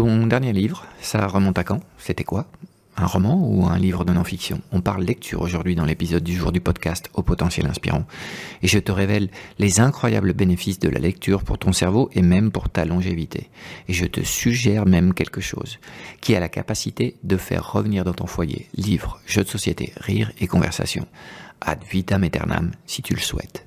Ton dernier livre, ça remonte à quand? C'était quoi? Un roman ou un livre de non-fiction? On parle lecture aujourd'hui dans l'épisode du jour du podcast au potentiel inspirant. Et je te révèle les incroyables bénéfices de la lecture pour ton cerveau et même pour ta longévité. Et je te suggère même quelque chose qui a la capacité de faire revenir dans ton foyer livres, jeux de société, rire et conversation. Ad vitam aeternam si tu le souhaites.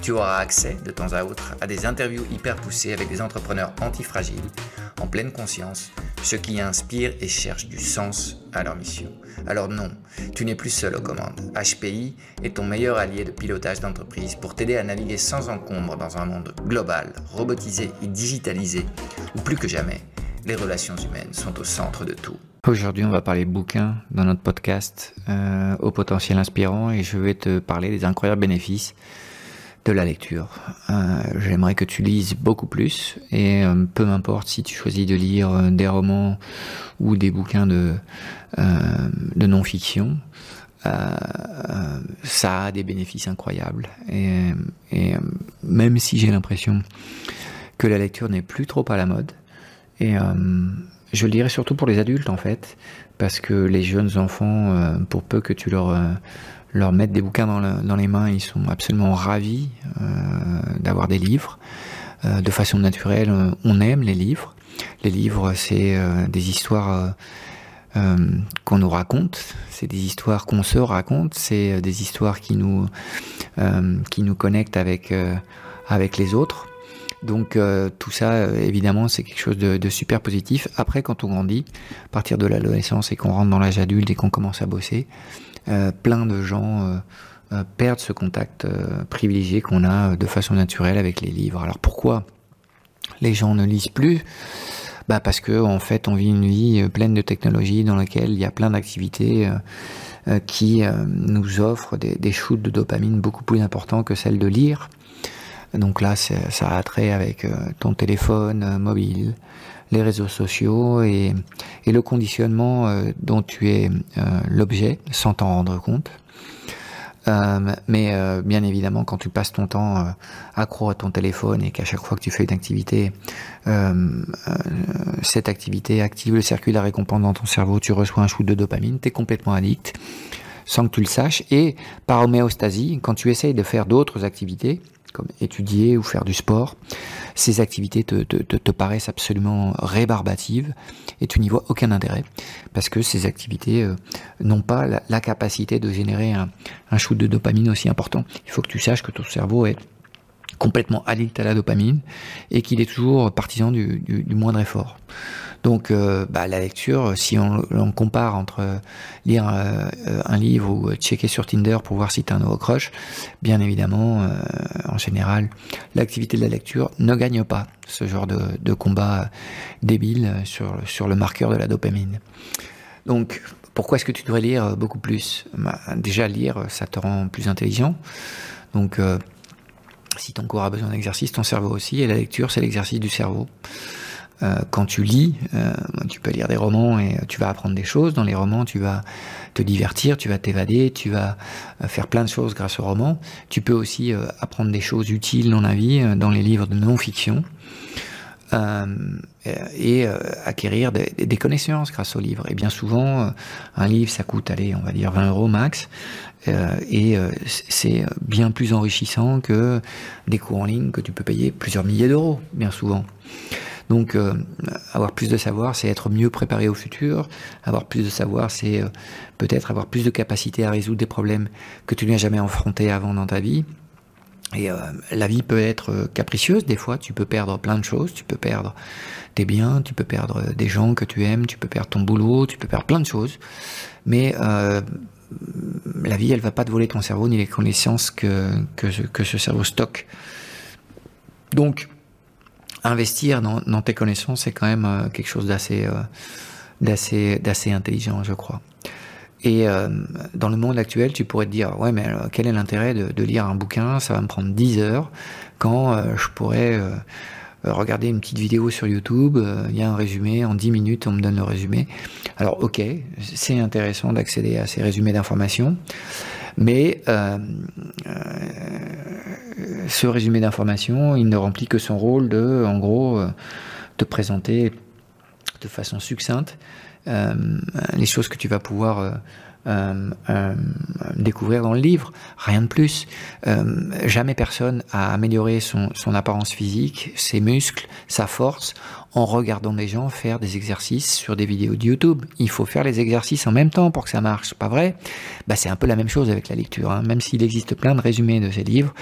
tu auras accès de temps à autre à des interviews hyper poussées avec des entrepreneurs antifragiles, en pleine conscience, ceux qui inspirent et cherchent du sens à leur mission. Alors non, tu n'es plus seul aux commandes. HPI est ton meilleur allié de pilotage d'entreprise pour t'aider à naviguer sans encombre dans un monde global, robotisé et digitalisé, où plus que jamais, les relations humaines sont au centre de tout. Aujourd'hui, on va parler bouquins dans notre podcast euh, au potentiel inspirant et je vais te parler des incroyables bénéfices de la lecture. Euh, J'aimerais que tu lises beaucoup plus et euh, peu m'importe si tu choisis de lire euh, des romans ou des bouquins de, non-fiction. ça a des bénéfices incroyables et même si j'ai l'impression que la lecture n'est plus trop à la mode et je le dirais surtout pour les adultes en fait, parce que les jeunes enfants, euh, pour peu que tu leur, euh, leur mettes des bouquins dans, dans, les mains, ils sont absolument ravis euh, d'avoir des livres. de façon naturelle, on aime les livres. Les livres, c'est des histoires qu'on nous raconte, c'est des histoires qu'on se raconte, c'est des histoires qui nous, qui nous connectent avec, avec les autres. Donc euh, tout ça, euh, évidemment, c'est quelque chose de, super positif. Après, quand on grandit, à partir de l'adolescence et qu'on rentre dans l'âge adulte et qu'on commence à bosser, euh, plein de gens perdent ce contact privilégié qu'on a de façon naturelle avec les livres. Alors pourquoi les gens ne lisent plus? Bah parce que en fait on vit une vie pleine de technologies dans laquelle il y a plein d'activités qui nous offrent des, des shoots de dopamine beaucoup plus importants que celles de lire. Donc là, ça a trait avec euh, ton téléphone euh, mobile, les réseaux sociaux et, le conditionnement euh, dont tu es l'objet sans t'en rendre compte. mais bien évidemment, quand tu passes ton temps accro à ton téléphone et qu'à chaque fois que tu fais une activité, cette activité active le circuit de la récompense dans ton cerveau, tu reçois un shoot de dopamine, tu es complètement addict sans que tu le saches. Et par homéostasie, quand tu essayes de faire d'autres activités, comme étudier ou faire du sport, ces activités te, paraissent absolument rébarbatives et tu n'y vois aucun intérêt parce que ces activités euh, n'ont pas la, capacité de générer un, un shoot de dopamine aussi important. Il faut que tu saches que ton cerveau est complètement addict à la dopamine et qu'il est toujours partisan du, moindre effort. Donc euh, bah, la lecture, si on, compare entre lire euh, un livre ou checker sur Tinder pour voir si tu as un nouveau crush, bien évidemment, euh, en général, l'activité de la lecture ne gagne pas ce genre de, de combat débile sur, sur le marqueur de la dopamine. Donc pourquoi est-ce que tu devrais lire beaucoup plus? Bah, Déjà lire, ça te rend plus intelligent. Donc si ton corps a besoin d'exercice, ton cerveau aussi, et la lecture, c'est l'exercice du cerveau. Euh, quand tu lis, euh, tu peux lire des romans et tu vas apprendre des choses. Dans les romans, tu vas te divertir, tu vas t'évader, tu vas euh, faire plein de choses grâce aux romans. Tu peux aussi apprendre des choses utiles dans la vie, dans les livres de non-fiction. Et acquérir des, connaissances grâce au livre. Et bien souvent, un livre, ça coûte, allez, on va dire 20 euros max. et c'est bien plus enrichissant que des cours en ligne que tu peux payer plusieurs milliers d'euros, bien souvent. Donc, euh, avoir plus de savoir, c'est être mieux préparé au futur. Avoir plus de savoir, c'est euh, peut-être avoir plus de capacité à résoudre des problèmes que tu n'as jamais affrontés avant dans ta vie. Et euh, la vie peut être capricieuse, des fois, tu peux perdre plein de choses, tu peux perdre tes biens, tu peux perdre des gens que tu aimes, tu peux perdre ton boulot, tu peux perdre plein de choses. Mais la vie, elle va pas te voler ton cerveau ni les connaissances que, que, ce cerveau stocke. Donc, investir dans, tes connaissances, c'est quand même euh, quelque chose d'assez, euh, d'assez, d'assez intelligent, je crois. Et euh, dans le monde actuel, tu pourrais te dire, ouais, mais quel est l'intérêt de, lire un bouquin? Ça va me prendre 10 heures, quand je pourrais regarder une petite vidéo sur YouTube, il y a un résumé, en 10 minutes, on me donne le résumé. Alors, ok, c'est intéressant d'accéder à ces résumés d'informations, mais euh, euh, ce résumé d'informations, il ne remplit que son rôle de, en gros, euh, de présenter de façon succincte les choses que tu vas pouvoir euh, euh, découvrir dans le livre, rien de plus. Euh, jamais personne a amélioré son, son, apparence physique, ses muscles, sa force, en regardant des gens faire des exercices sur des vidéos de YouTube. Il faut faire les exercices en même temps pour que ça marche, pas vrai? Bah, C'est un peu la même chose avec la lecture. Hein. Même s'il existe plein de résumés de ces livres,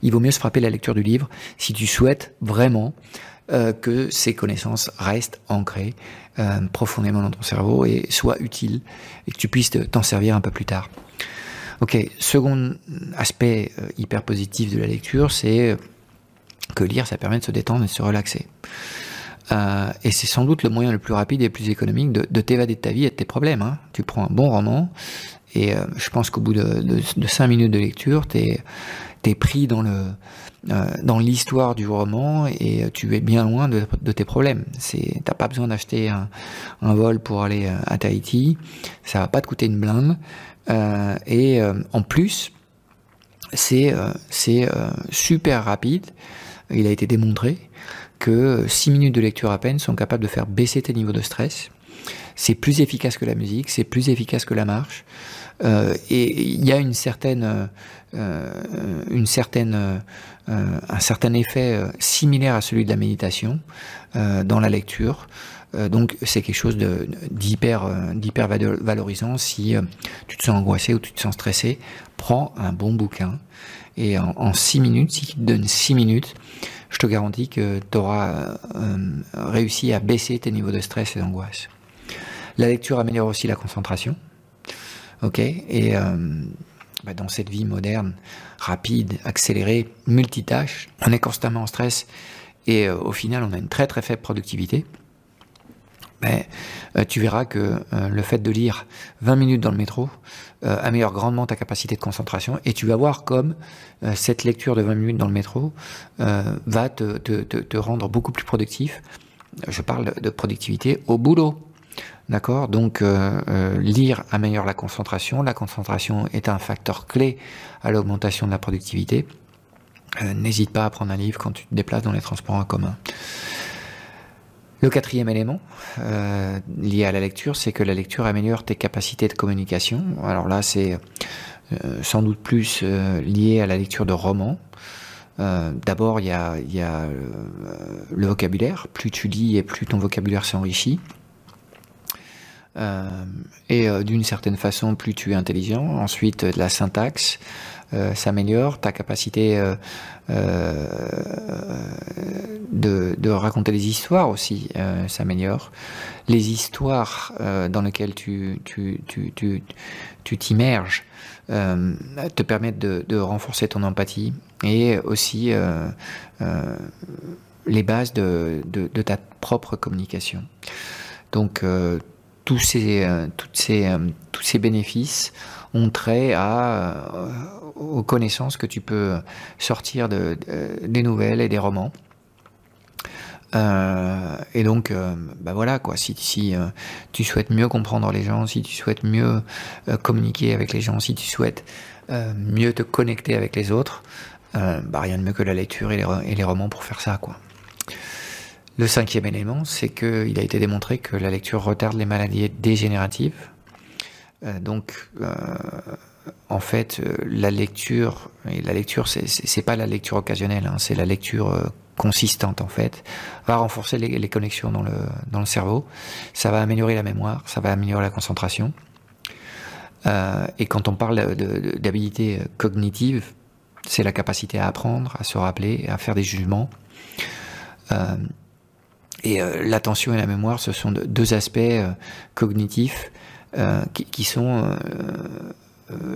il vaut mieux se frapper la lecture du livre si tu souhaites vraiment euh, que ces connaissances restent ancrées euh, profondément dans ton cerveau et soient utiles et que tu puisses t'en servir un peu plus tard. Ok, second aspect euh, hyper positif de la lecture, c'est que lire, ça permet de se détendre et de se relaxer. et c'est sans doute le moyen le plus rapide et le plus économique de, t'évader de ta vie et de tes problèmes. Hein. Tu prends un bon roman, et je pense qu'au bout de, de, 5 minutes de lecture, tu es, es, pris dans le, euh, dans l'histoire du roman et tu es bien loin de, tes problèmes. C'est, t'as pas besoin d'acheter un, vol pour aller euh, à Tahiti, ça va pas te coûter une blinde. Euh, et en plus, c'est c'est super rapide. Il a été démontré que 6 minutes de lecture à peine sont capables de faire baisser tes niveaux de stress. C'est plus efficace que la musique, c'est plus efficace que la marche. et il y a une certaine, une certaine euh, un certain effet euh, similaire à celui de la méditation euh, dans la lecture. donc c'est quelque chose d'hyper d'hyper valorisant si tu te sens angoissé ou tu te sens stressé. Prends un bon bouquin et en, six minutes, si tu te donnes six minutes, je te garantis que tu auras réussi à baisser tes niveaux de stress et d'angoisse. La lecture améliore aussi la concentration. Ok Et bah, dans cette vie moderne, rapide, accélérée, multitâche, on est constamment en stress et euh, au final on a une très très faible productivité. Mais euh, tu verras que euh, le fait de lire 20 minutes dans le métro améliore grandement ta capacité de concentration et tu vas voir comme cette lecture de 20 minutes dans le métro va te, te, te, rendre beaucoup plus productif. Je parle de productivité au boulot. D'accord? Donc, euh, euh, lire améliore la concentration. La concentration est un facteur clé à l'augmentation de la productivité. Euh, n'hésite pas à prendre un livre quand tu te déplaces dans les transports en commun. Le quatrième élément lié à la lecture, c'est que la lecture améliore tes capacités de communication. Alors là, c'est sans doute plus lié à la lecture de romans. D'abord, il y a, y a le vocabulaire. Plus tu lis et plus ton vocabulaire s'enrichit. Euh, et euh, d'une certaine façon, plus tu es intelligent. Ensuite, la syntaxe euh, s'améliore, ta capacité de, raconter des histoires aussi s'améliore. Les histoires dans lesquelles tu, t'immerges te permettent de, renforcer ton empathie et aussi les bases de, de, ta propre communication. Donc, tous ces, euh, euh, tous ces bénéfices ont trait euh, aux connaissances que tu peux sortir de, des nouvelles et des romans. et donc, bah voilà quoi. Si, tu souhaites mieux comprendre les gens, si tu souhaites mieux communiquer avec les gens, si tu souhaites mieux te connecter avec les autres, bah rien de mieux que la lecture et les, et les romans pour faire ça quoi. Le cinquième élément, c'est qu'il a été démontré que la lecture retarde les maladies dégénératives. Euh, donc, euh, en fait, euh, la lecture, et la lecture, c'est pas la lecture occasionnelle, hein, c'est la lecture consistante en fait, va renforcer les, connexions dans le, dans le cerveau, ça va améliorer la mémoire, ça va améliorer la concentration. et quand on parle d'habilité cognitive, c'est la capacité à apprendre, à se rappeler, à faire des jugements. Et euh, l'attention et la mémoire, ce sont deux aspects euh, cognitifs euh, qui, qui, sont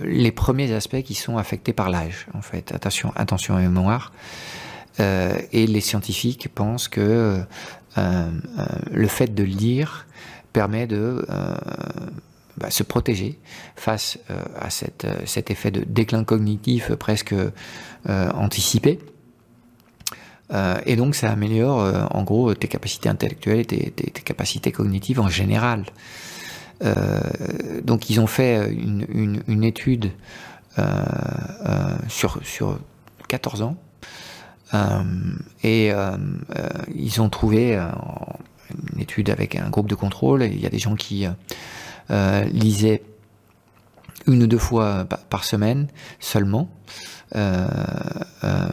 les premiers aspects qui sont affectés par l'âge, en fait. Attention, attention et mémoire. et les scientifiques pensent que le fait de lire permet de bah, se protéger face à cette, cet effet de déclin cognitif presque anticipé. Euh, et donc ça améliore euh, en gros tes capacités intellectuelles et tes, capacités cognitives en général. Euh, donc ils ont fait une, étude sur, sur 14 ans et ils ont trouvé une étude avec un groupe de contrôle. Il y a des gens qui lisaient une ou deux fois par semaine seulement. Euh, euh,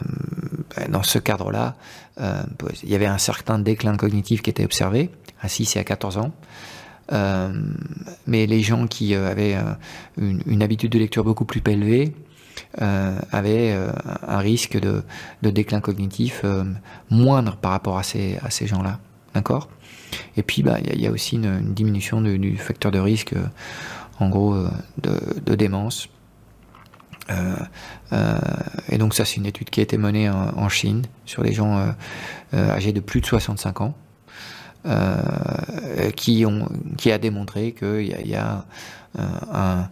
dans ce cadre-là, euh, il y avait un certain déclin cognitif qui était observé à 6 et à 14 ans. mais les gens qui avaient une, habitude de lecture beaucoup plus élevée avaient un risque de, déclin cognitif moindre par rapport à ces, gens-là. D'accord? Et puis, bah, il y, a aussi une, diminution du facteur de risque, en gros, de, de démence. Euh, euh, et donc ça, c'est une étude qui a été menée en, Chine sur des gens euh, âgés de plus de 65 ans. qui, a démontré qu'il y a, un,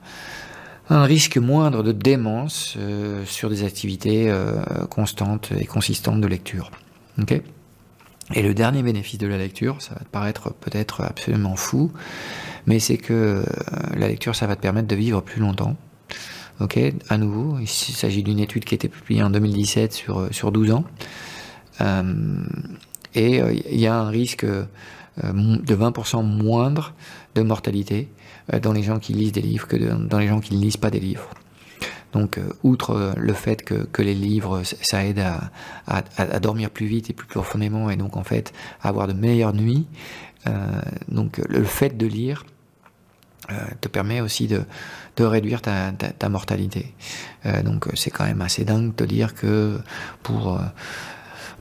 risque moindre de démence sur des activités constantes et consistantes de lecture. Et le dernier bénéfice de la lecture, ça va te paraître peut-être absolument fou, mais c'est que la lecture, ça va te permettre de vivre plus longtemps. Ok, à nouveau, il s'agit d'une étude qui a été publiée en 2017 sur, euh, sur 12 ans. Euh, et euh, il y a un risque de 20% moindre de mortalité dans les gens qui lisent des livres que dans les gens qui ne lisent pas des livres. Donc, outre le fait que, les livres, ça aide à, dormir plus vite et plus profondément, et donc en fait avoir de meilleures nuits, donc le fait de lire te permet aussi de, réduire ta, ta, mortalité. Euh, donc euh, c'est quand même assez dingue de dire que pour euh,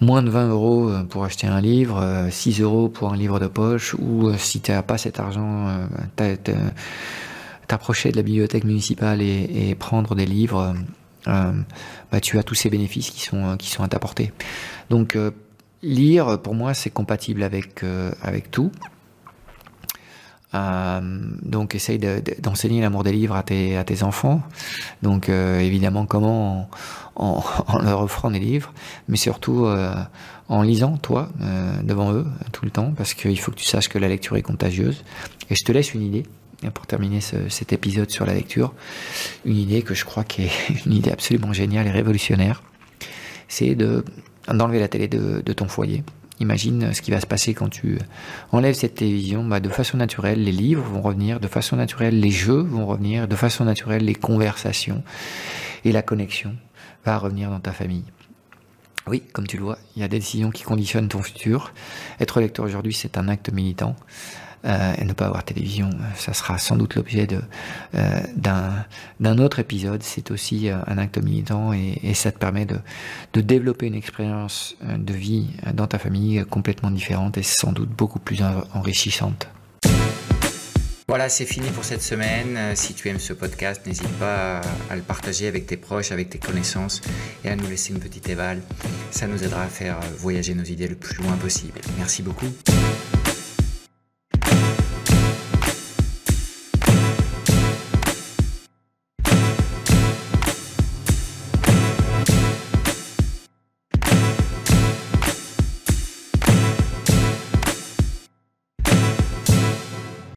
moins de 20 euros pour acheter un livre, 6 euros pour un livre de poche, ou si tu n'as pas cet argent, t'approcher de la bibliothèque municipale et, prendre des livres, bah, tu as tous ces bénéfices qui sont, sont à t'apporter. Donc lire, pour moi, c'est compatible avec, tout. Euh, donc essaye d'enseigner l'amour des livres à tes, enfants. Donc euh, évidemment comment en, en, leur offrant des livres, mais surtout euh, en lisant toi devant eux tout le temps, parce qu'il faut que tu saches que la lecture est contagieuse. Et je te laisse une idée pour terminer ce, cet épisode sur la lecture, une idée que je crois qui est une idée absolument géniale et révolutionnaire, c'est de d'enlever la télé de, de ton foyer Imagine ce qui va se passer quand tu enlèves cette télévision. Bah, de façon naturelle, les livres vont revenir, de façon naturelle, les jeux vont revenir, de façon naturelle, les conversations et la connexion va revenir dans ta famille. Oui, comme tu le vois, il y a des décisions qui conditionnent ton futur. Être lecteur aujourd'hui, c'est un acte militant. Euh, et ne pas avoir télévision, ça sera sans doute l'objet euh, d'un autre épisode. C'est aussi euh, un acte militant et, et ça te permet de, de développer une expérience de vie dans ta famille complètement différente et sans doute beaucoup plus enrichissante. Voilà, c'est fini pour cette semaine. Si tu aimes ce podcast, n'hésite pas à le partager avec tes proches, avec tes connaissances et à nous laisser une petite éval. Ça nous aidera à faire voyager nos idées le plus loin possible. Merci beaucoup.